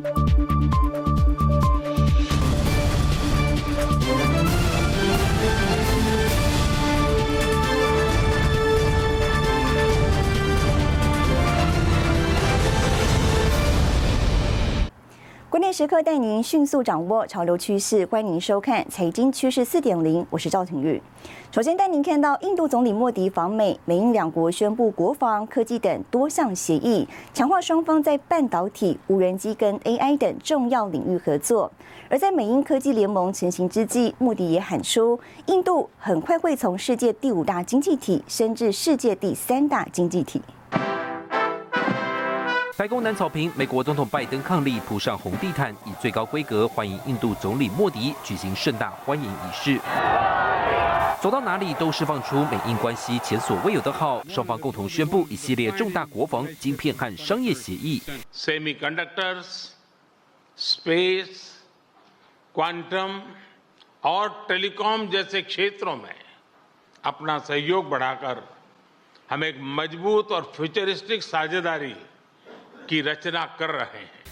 关时刻带您迅速掌握潮流趋势，欢迎收看《财经趋势四点零》，我是赵廷玉。首先带您看到印度总理莫迪访美，美印两国宣布国防、科技等多项协议，强化双方在半导体、无人机跟 AI 等重要领域合作。而在美英科技联盟成型之际，莫迪也喊出，印度很快会从世界第五大经济体升至世界第三大经济体。白宫南草坪，美国总统拜登伉俪铺上红地毯，以最高规格欢迎印度总理莫迪，举行盛大欢迎仪式。走到哪里都释放出美印关系前所未有的好，双方共同宣布一系列重大国防、晶片和商业协议。Semiconductors, space, quantum और टेलीकॉम जैसे क्षेत्रों में अपना सहयोग बढ़ाकर हम एक मजबूत और फ्यूचरिस्टिक साझेदारी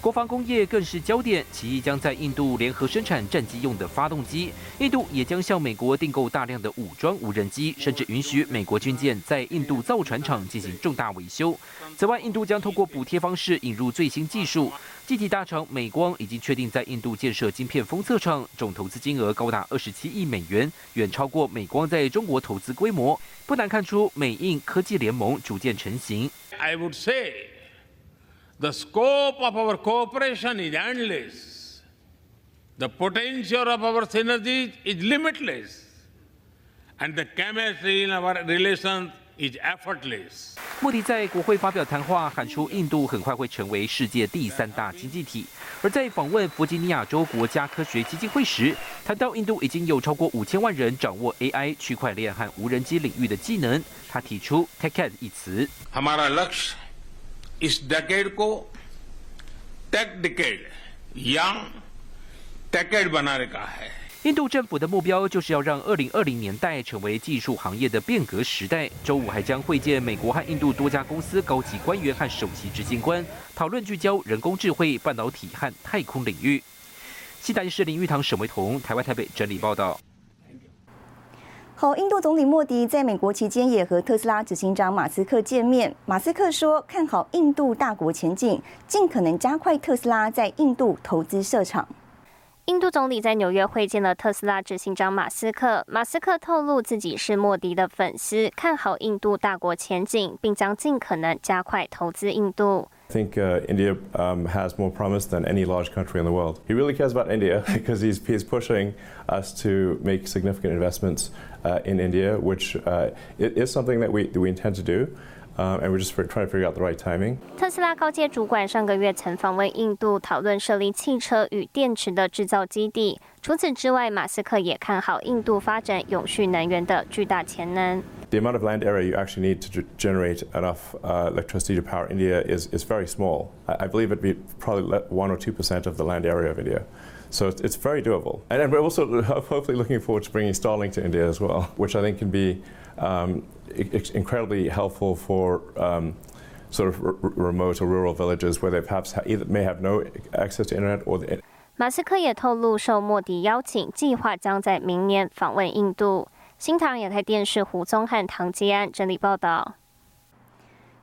国防工业更是焦点，其一将在印度联合生产战机用的发动机，印度也将向美国订购大量的武装无人机，甚至允许美国军舰在印度造船厂进行重大维修。此外，印度将通过补贴方式引入最新技术，机体大厂美光已经确定在印度建设晶片封测厂，总投资金额高达二十七亿美元，远超过美光在中国投资规模。不难看出，美印科技联盟逐渐成型。I would say. The scope of our cooperation is endless. The potential of our synergies is limitless. And the chemistry in our relations is effortless. 莫迪在国会发表谈话，喊出印度很快会成为世界第三大经济体。而在访问弗吉尼亚州国家科学基金会时，谈到印度已经有超过五千万人掌握 AI、区块链和无人机领域的技能，他提出 “TechEd” 一词。इस डेकेड को टेक डेकेड या टेकेड बनाने का है 印度政府的目标就是要让2020年代成为技术行业的变革时代。周五还将会见美国和印度多家公司高级官员和首席执行官，讨论聚焦人工智慧、半导体和太空领域。西达市林玉堂、沈维彤，台湾台北整理报道。 好，印度总理莫迪在美国期间也和特斯拉执行长马斯克见面。马斯克说看好印度大国前景，尽可能加快特斯拉在印度投资设厂。印度总理在纽约会见了特斯拉执行长马斯克。马斯克透露自己是莫迪的粉丝，看好印度大国前景，并将尽可能加快投资印度。I think uh, India um, has more promise than any large country in the world. He really cares about India because he's, he's pushing us to make significant investments uh, in India, which uh, is something that we, that we intend to do. Um, and we're just trying to figure out the right timing. 特斯拉高阶主管上个月曾访问印度，讨论设立汽车与电池的制造基地。除此之外，马斯克也看好印度发展永续能源的巨大潜能。 the amount of land area you actually need to generate enough uh, electricity to power India is, is very small. I, I believe it'd be probably 1 or 2% of the land area of India. So it's, it's very doable. And, and, we're also hopefully looking forward to bringing Starlink to India as well, which I think can be um, incredibly helpful for um, sort of remote or rural villages where they perhaps ha either may have no access to internet or the 马斯克也透露，受莫迪邀请，计划将在明年访问印度。 新唐亚太电视胡宗汉、唐吉安整理报道。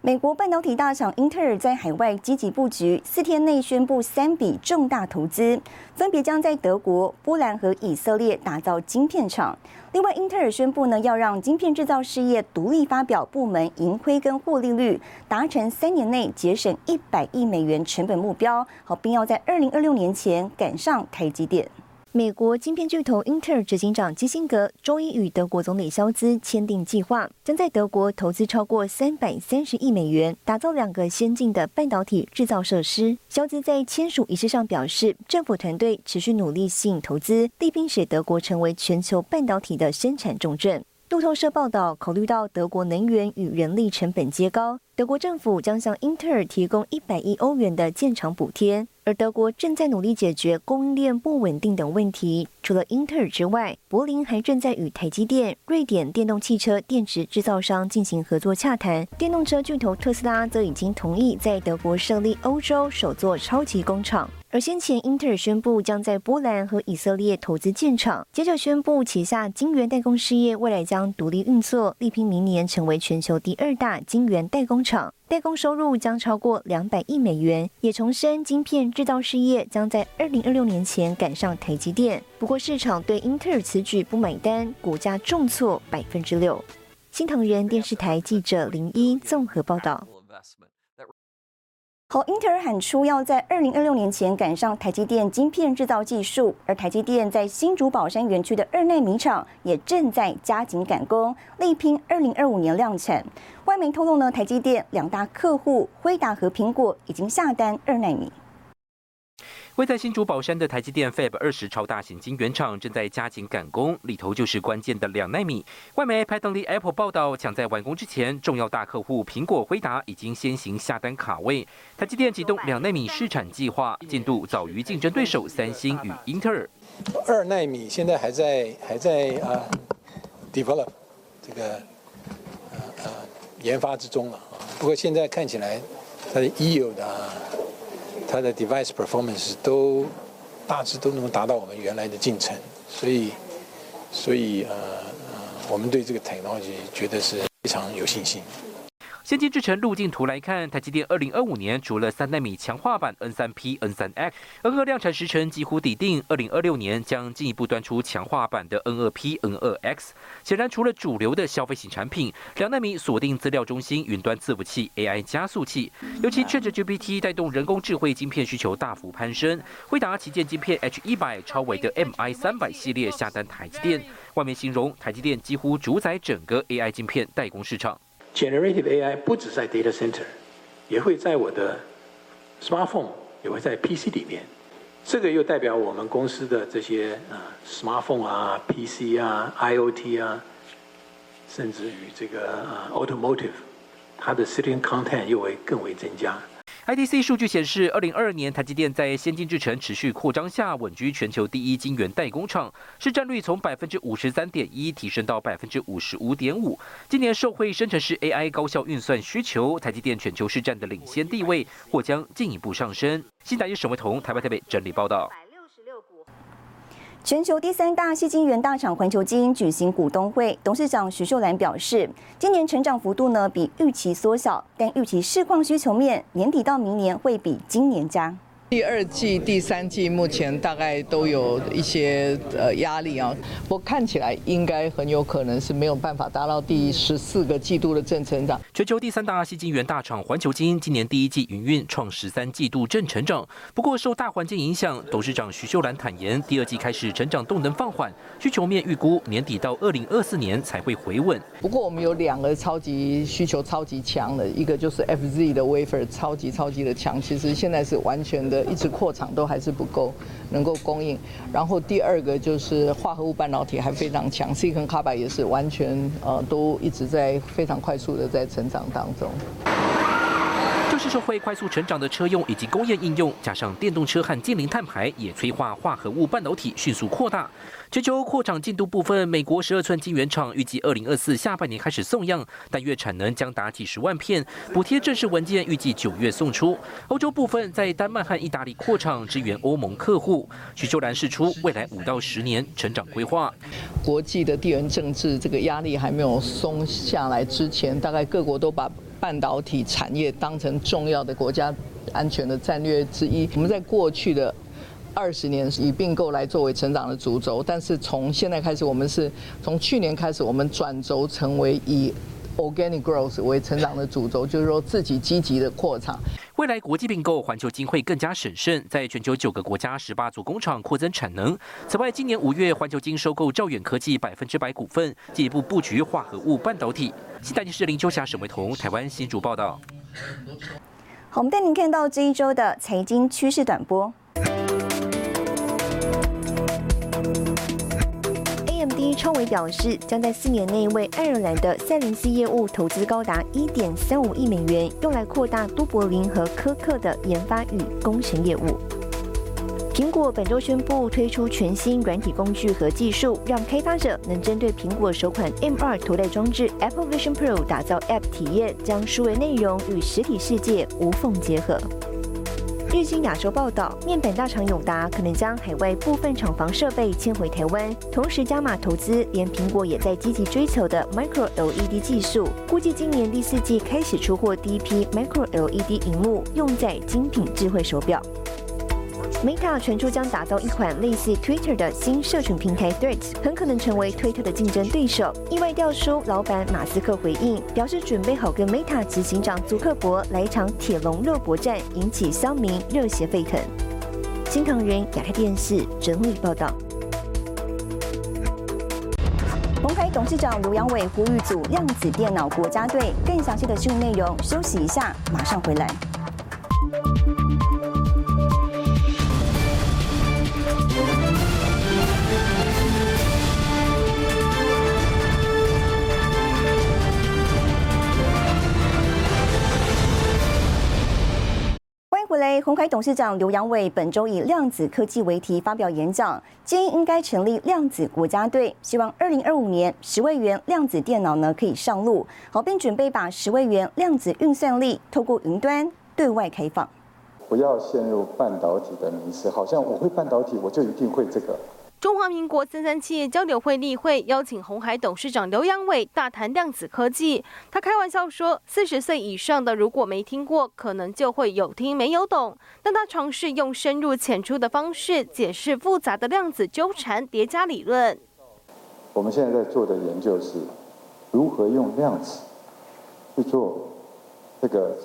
美国半导体大厂英特尔在海外积极布局，四天内宣布三笔重大投资，分别将在德国、波兰和以色列打造晶片厂。另外，英特尔宣布呢，要让晶片制造事业独立发表部门盈亏跟获利率，达成三年内节省一百亿美元成本目标，好，并要在二零二六年前赶上台积电。美国晶片巨头英特尔执行长基辛格周一与德国总理肖兹签订计划，将在德国投资超过三百三十亿美元，打造两个先进的半导体制造设施。肖兹在签署仪式上表示，政府团队持续努力吸引投资，力拼使德国成为全球半导体的生产重镇。路透社报道，考虑到德国能源与人力成本皆高，德国政府将向英特尔提供一百亿欧元的建厂补贴。而德国正在努力解决供应链不稳定等问题。除了英特尔之外，柏林还正在与台积电、瑞典电动汽车电池制造商进行合作洽谈。电动车巨头特斯拉则已经同意在德国设立欧洲首座超级工厂。而先前，英特尔宣布将在波兰和以色列投资建厂，接着宣布旗下晶圆代工事业未来将独立运作，力拼明年成为全球第二大晶圆代工厂，代工收入将超过两百亿美元。也重申，晶片制造事业将在二零二六年前赶上台积电。不过，市场对英特尔此举不买单，股价重挫百分之六。新唐人电视台记者林一综合报道。好，英特尔喊出要在二零二六年前赶上台积电晶片制造技术，而台积电在新竹宝山园区的二奈米厂也正在加紧赶工，力拼二零二五年量产。外媒透露呢，台积电两大客户辉达和苹果已经下单二奈米。位在新竹宝山的台积电 Fab 二十超大型晶圆厂正在加紧赶工，里头就是关键的两纳米。外媒 p a t e n Apple 报道，抢在完工之前，重要大客户苹果、辉达已经先行下单卡位。台积电启动两纳米试产计划，进度早于竞争对手三星与英特尔。二纳米现在还在还在啊 develop 这个呃呃研发之中了啊。不过现在看起来它的 yield 啊。它的 device performance 都大致都能达到我们原来的进程，所以，所以呃呃，我们对这个 technology 觉得是非常有信心。先进制程路径图来看，台积电二零二五年除了三纳米强化版 N 三 P、N 三 X、N 二量产时程几乎底定，二零二六年将进一步端出强化版的 N 二 P、N 二 X。显然，除了主流的消费型产品，两纳米锁定资料中心、云端伺服器、AI 加速器，尤其 ChatGPT 带动人工智慧晶片需求大幅攀升。惠达旗舰晶片 H 一百超维的 MI 三百系列下单台积电，外面形容台积电几乎主宰整个 AI 晶片代工市场。Generative AI 不止在 data center，也会在我的 smartphone，也会在 PC 里面。这个又代表我们公司的这些啊 smartphone 啊、PC 啊、IOT 啊，甚至于这个啊 automotive，它的 sitting content 又会更为增加。IDC 数据显示，二零二二年台积电在先进制程持续扩张下，稳居全球第一晶圆代工厂，市占率从百分之五十三点一提升到百分之五十五点五。今年受惠生成式 AI 高效运算需求，台积电全球市占的领先地位或将进一步上升。新台记沈维彤台湾台北整理报道。全球第三大吸金源大厂环球基因举行股东会，董事长徐秀兰表示，今年成长幅度呢比预期缩小，但预期市况需求面年底到明年会比今年加。第二季、第三季目前大概都有一些呃压力啊，我看起来应该很有可能是没有办法达到第十四个季度的正成长。全球第三大细晶圆大厂环球晶今年第一季营运创十三季度正成长，不过受大环境影响，董事长徐秀兰坦言，第二季开始成长动能放缓，需求面预估年底到二零二四年才会回稳。不过我们有两个超级需求超级强的，一个就是 FZ 的 wafer 超级超级的强，其实现在是完全的。一直扩厂都还是不够能够供应，然后第二个就是化合物半导体还非常强，Silicon Carbide 也是完全呃都一直在非常快速的在成长当中。就是社会快速成长的车用以及工业应用，加上电动车和近零碳排，也催化化合物半导体迅速扩大。全球扩厂进度部分，美国十二寸晶圆厂预计二零二四下半年开始送样，但月产能将达几十万片。补贴正式文件预计九月送出。欧洲部分在丹麦和意大利扩厂支援欧盟客户。徐秀兰释出未来五到十年成长规划。国际的地缘政治这个压力还没有松下来之前，大概各国都把。半导体产业当成重要的国家安全的战略之一。我们在过去的二十年以并购来作为成长的主轴，但是从现在开始，我们是从去年开始，我们转轴成为以 organic growth 为成长的主轴，就是说自己积极的扩厂。未来国际并购，环球金会更加审慎，在全球九个国家十八座工厂扩增产能。此外，今年五月，环球金收购兆远科技百分之百股份，进一步布局化合物半导体。新台电视林秋霞、沈维彤，台湾新竹报道。好，我们带您看到这一周的财经趋势短波。创维表示，将在四年内为爱尔兰的赛伦斯业务投资高达一点三五亿美元，用来扩大都柏林和科克的研发与工程业务。苹果本周宣布推出全新软体工具和技术，让开发者能针对苹果首款 M2 头戴装置 Apple Vision Pro 打造 App 体验，将数位内容与实体世界无缝结合。日经亚洲报道，面板大厂永达可能将海外部分厂房设备迁回台湾，同时加码投资，连苹果也在积极追求的 Micro LED 技术，估计今年第四季开始出货第一批 Micro LED 荧幕，用在精品智慧手表。Meta 传出将打造一款类似 Twitter 的新社群平台 Threads，很可能成为推特的竞争对手。意外调出老板马斯克回应，表示准备好跟 Meta 执行长祖克伯来一场铁笼肉搏战，引起乡民热血沸腾。新唐人亚太电视整理报道。鸿海董事长刘扬伟呼吁组量子电脑国家队，更详细的新闻内容，休息一下，马上回来。鸿海董事长刘扬伟本周以量子科技为题发表演讲，建议应该成立量子国家队，希望二零二五年十位元量子电脑呢可以上路，好，并准备把十位元量子运算力透过云端对外开放。不要陷入半导体的迷思，好像我会半导体，我就一定会这个。中华民国三三企业交流会例会邀请红海董事长刘扬伟大谈量子科技。他开玩笑说：“四十岁以上的如果没听过，可能就会有听没有懂。”但他尝试用深入浅出的方式解释复杂的量子纠缠叠加理论。我们现在在做的研究是如何用量子去做这个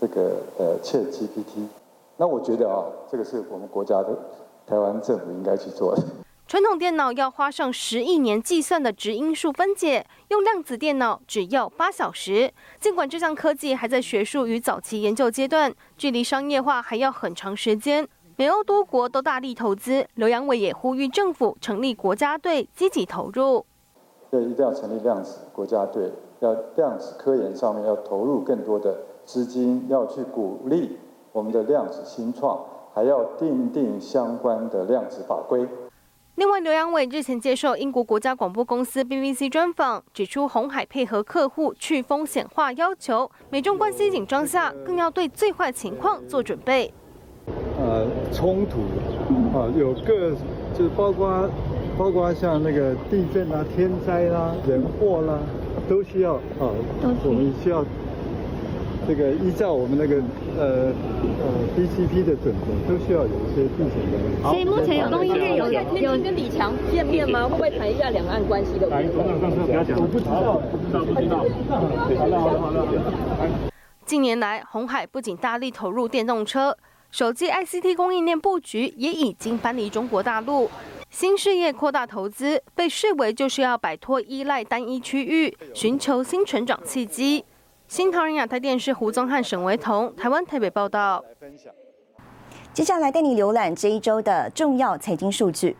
这个呃 Chat GPT。那我觉得啊，这个是我们国家的台湾政府应该去做的。传统电脑要花上十亿年计算的值因数分解，用量子电脑只要八小时。尽管这项科技还在学术与早期研究阶段，距离商业化还要很长时间。美欧多国都大力投资，刘扬伟也呼吁政府成立国家队，积极投入。对，一定要成立量子国家队，要量子科研上面要投入更多的资金，要去鼓励我们的量子新创，还要定定相关的量子法规。另外，刘扬伟日前接受英国国家广播公司 BBC 专访，指出红海配合客户去风险化要求，美中关系紧张下，更要对最坏情况做准备。呃，冲突啊，有各就是包括包括像那个地震啊、天灾啦、人祸啦，都需要啊，我们需要。这个依照我们那个呃呃 BCP 的准则，都需要有一些避险的。所以目前有东西有有跟李强见面吗？会不会谈一下两岸关系的问题？不要讲，我不知道，不知道，不知道。好了好了好了。近年来，红海不仅大力投入电动车、手机 ICT 供应链布局，也已经搬离中国大陆。新事业扩大投资，被视为就是要摆脱依赖单一区域，寻求新成长契机。新唐人亚太电视胡宗汉、沈维彤，台湾台北报道。接下来带你浏览这一周的重要财经数据。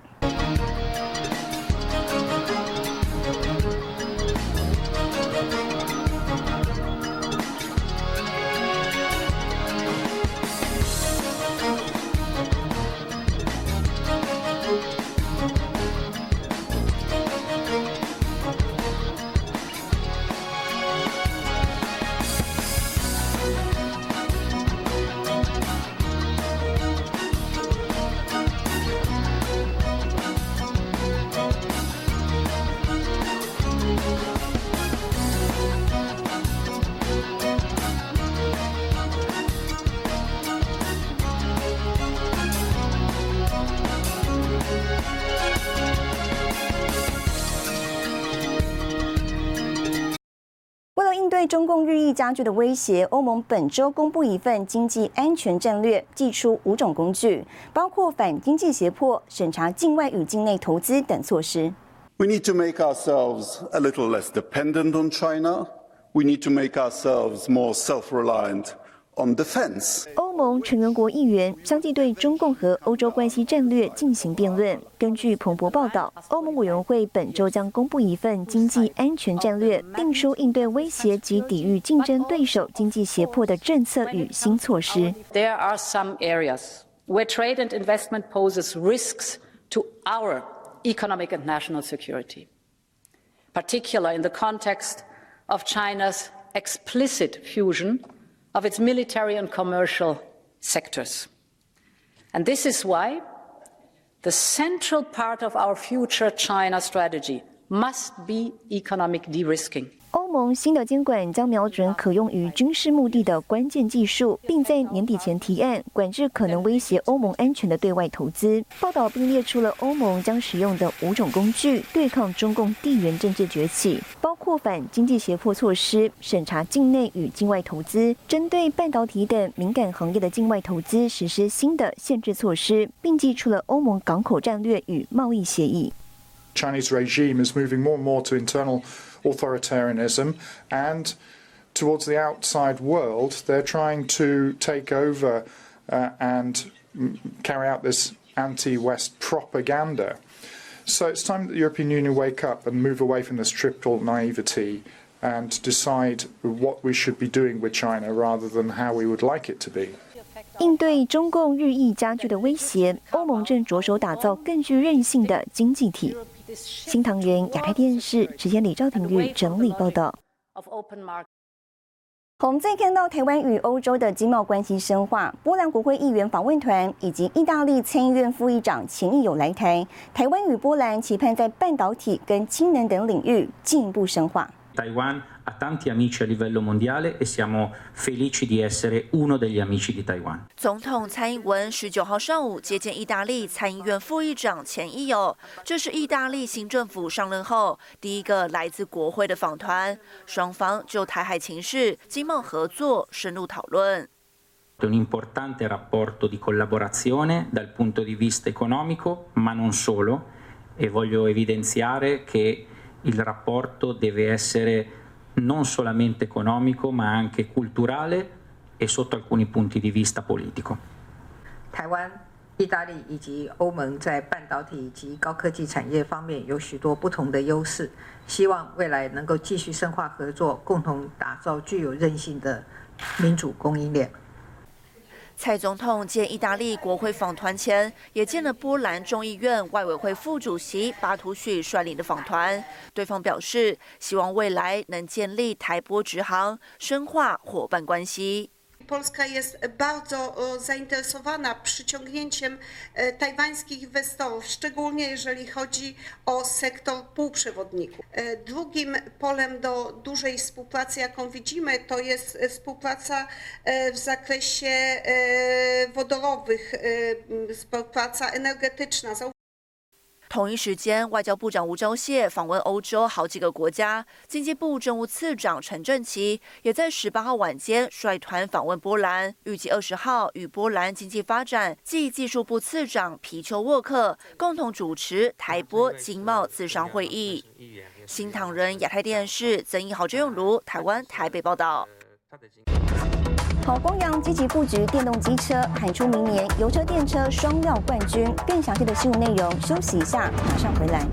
中共日益加剧的威胁，欧盟本周公布一份经济安全战略，寄出五种工具，包括反经济胁迫、审查境外与境内投资等措施。We need to make ourselves a little less dependent on China. We need to make ourselves more self-reliant on defense. 欧盟成员国议员相继对中共和欧洲关系战略进行辩论。根据彭博报道，欧盟委员会本周将公布一份经济安全战略，定出应对威胁及抵御竞争对手经济胁迫的政策与新措施。There are some areas where trade and investment poses risks to our economic and national security, particularly in the context of China's explicit fusion of its military and commercial sectors. And this is why the central part of our future China strategy must be economic de risking. 欧盟新的监管将瞄准可用于军事目的的关键技术，并在年底前提案管制可能威胁欧盟安全的对外投资。报道并列出了欧盟将使用的五种工具对抗中共地缘政治崛起，包括反经济胁迫措施、审查境内与境外投资、针对半导体等敏感行业的境外投资实施新的限制措施，并寄出了欧盟港口战略与贸易协议。Chinese regime is moving more and more to internal authoritarianism and towards the outside world, they're trying to take over uh, and carry out this anti West propaganda. So it's time that the European Union wake up and move away from this triple naivety and decide what we should be doing with China rather than how we would like it to be. 应对中共日益加剧的威胁，欧盟正着手打造更具韧性的经济体。 新唐人亚太电视直接李兆廷玉整理报道。我们再看到台湾与欧洲的经贸关系深化，波兰国会议员访问团以及意大利参议院副议长钱义友来台，台湾与波兰期盼在半导体跟氢能等领域进一步深化。Taiwan ha tanti amici a livello mondiale e siamo felici di essere uno degli amici di Taiwan. 总统蔡英文十九号上午接见意大利参议院副议长钱义友，这是意大利新政府上任后第一个来自国会的访团，双方就台海情势、经贸合作深入讨论。Un importante rapporto di collaborazione dal punto di vista economico, ma non solo, e voglio evidenziare che il rapporto deve essere non solamente economico ma anche culturale e sotto alcuni punti di vista politico. 台湾、意大利以及欧盟在半导体及高科技产业方面有许多不同的优势，希望未来能够继续深化合作，共同打造具有韧性的民主供应链。 蔡总统见意大利国会访团前，也见了波兰众议院外委会副主席巴图许率领的访团。对方表示，希望未来能建立台波直航，深化伙伴关系。Polska jest bardzo zainteresowana przyciągnięciem tajwańskich inwestorów, szczególnie jeżeli chodzi o sektor półprzewodników. Drugim polem do dużej współpracy, jaką widzimy, to jest współpraca w zakresie wodorowych, współpraca energetyczna. 同一时间，外交部长吴钊燮访问欧洲好几个国家，经济部政务次长陈振奇也在十八号晚间率团访问波兰，预计二十号与波兰经济发展暨技术部次长皮丘沃克共同主持台波经贸自商会议。新唐人亚太电视曾义豪、周永如台湾台北报道。好，光阳积极布局电动机车，喊出明年油车电车双料冠军。更详细的新闻内容，休息一下，马上回来。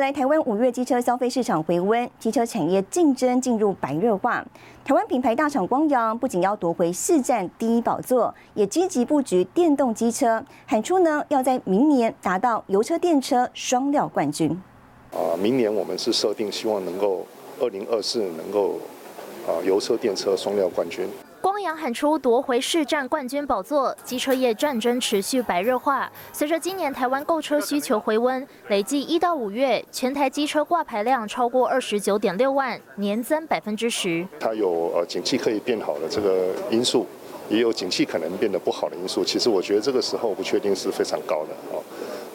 来，台湾五月机车消费市场回温，机车产业竞争进入白热化。台湾品牌大厂光阳不仅要夺回市占第一宝座，也积极布局电动机车，喊出呢要在明年达到油车电车双料冠军。啊，明年我们是设定希望能够二零二四能够啊油车电车双料冠军。光阳喊出夺回市占冠军宝座，机车业战争持续白热化。随着今年台湾购车需求回温，累计一到五月全台机车挂牌量超过二十九点六万，年增百分之十。它有呃景气可以变好的这个因素，也有景气可能变得不好的因素。其实我觉得这个时候不确定是非常高的哦。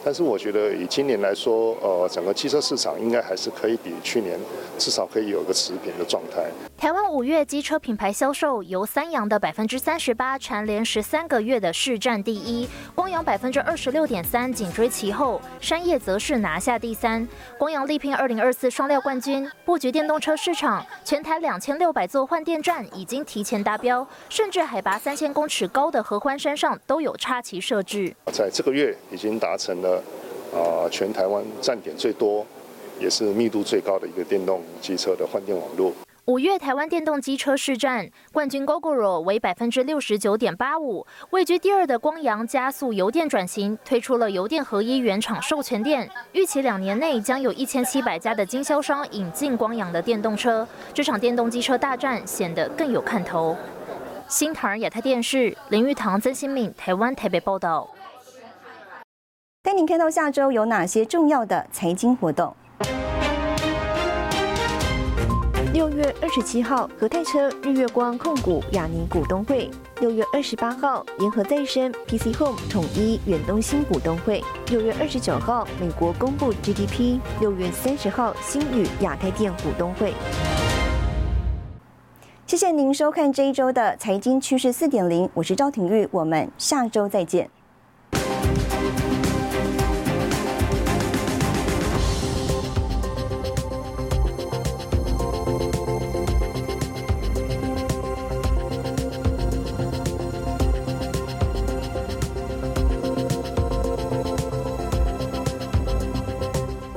但是我觉得以今年来说，呃，整个汽车市场应该还是可以比去年至少可以有一个持平的状态。台湾五月机车品牌销售由三洋的百分之三十八蝉联十三个月的市占第一，光阳百分之二十六点三紧追其后，山叶则是拿下第三。光阳力拼二零二四双料冠军，布局电动车市场，全台两千六百座换电站已经提前达标，甚至海拔三千公尺高的合欢山上都有插旗设置。在这个月已经达成了啊，全台湾站点最多，也是密度最高的一个电动机车的换电网络。五月台湾电动机车市占冠军 GoGoRo 为百分之六十九点八五，位居第二的光阳加速油电转型，推出了油电合一原厂授权店，预期两年内将有一千七百家的经销商引进光阳的电动车，这场电动机车大战显得更有看头。新唐亚太电视林玉堂、曾新敏，台湾台北报道。带您看到下周有哪些重要的财经活动。六月二十七号，和泰车、日月光控股亚尼股东会；六月二十八号，联合再生、PC Home 统一远东新股东会；六月二十九号，美国公布 GDP；六月三十号，新宇亚太电股东会。谢谢您收看这一周的财经趋势四点零，我是赵廷玉，我们下周再见。